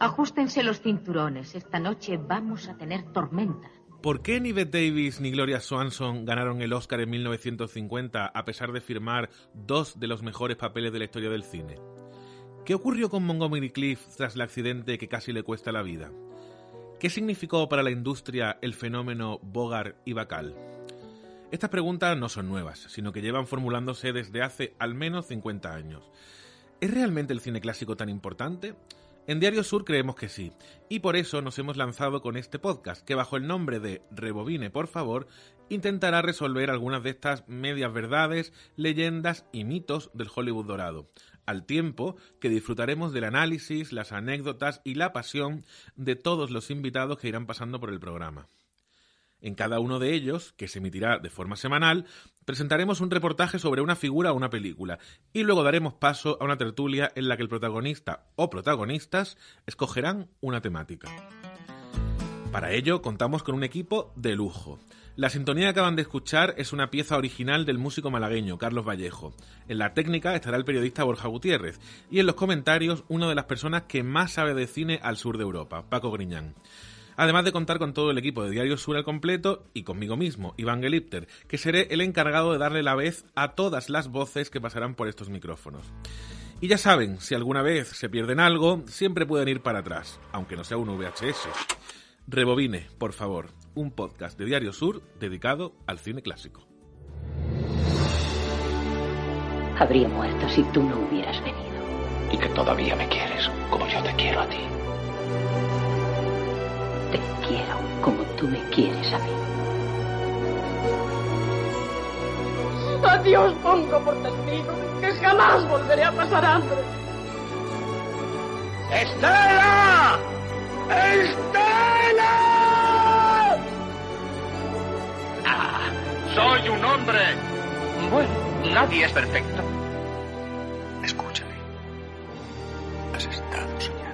Ajustense los cinturones. Esta noche vamos a tener tormenta. ¿Por qué ni Bette Davis ni Gloria Swanson ganaron el Oscar en 1950 a pesar de firmar dos de los mejores papeles de la historia del cine? ¿Qué ocurrió con Montgomery Cliff tras el accidente que casi le cuesta la vida? ¿Qué significó para la industria el fenómeno Bogart y Bacal? Estas preguntas no son nuevas, sino que llevan formulándose desde hace al menos 50 años. ¿Es realmente el cine clásico tan importante? En Diario Sur creemos que sí, y por eso nos hemos lanzado con este podcast, que bajo el nombre de Rebobine, por favor, intentará resolver algunas de estas medias verdades, leyendas y mitos del Hollywood dorado, al tiempo que disfrutaremos del análisis, las anécdotas y la pasión de todos los invitados que irán pasando por el programa. En cada uno de ellos, que se emitirá de forma semanal, presentaremos un reportaje sobre una figura o una película, y luego daremos paso a una tertulia en la que el protagonista o protagonistas escogerán una temática. Para ello contamos con un equipo de lujo. La sintonía que acaban de escuchar es una pieza original del músico malagueño Carlos Vallejo. En la técnica estará el periodista Borja Gutiérrez y en los comentarios una de las personas que más sabe de cine al sur de Europa, Paco Griñán además de contar con todo el equipo de Diario Sur al completo y conmigo mismo, Iván Gelipter, que seré el encargado de darle la vez a todas las voces que pasarán por estos micrófonos. Y ya saben, si alguna vez se pierden algo, siempre pueden ir para atrás, aunque no sea un VHS. Rebobine, por favor, un podcast de Diario Sur dedicado al cine clásico. Habría muerto si tú no hubieras venido. Y que todavía me quieres, como yo te quiero a ti. Tú me quieres a mí. Adiós pongo por testigo que jamás volveré a pasar hambre. ¡Estela! ¡Estela! Ah, soy un hombre. Bueno, nadie es perfecto. Escúchame. Has estado soñando.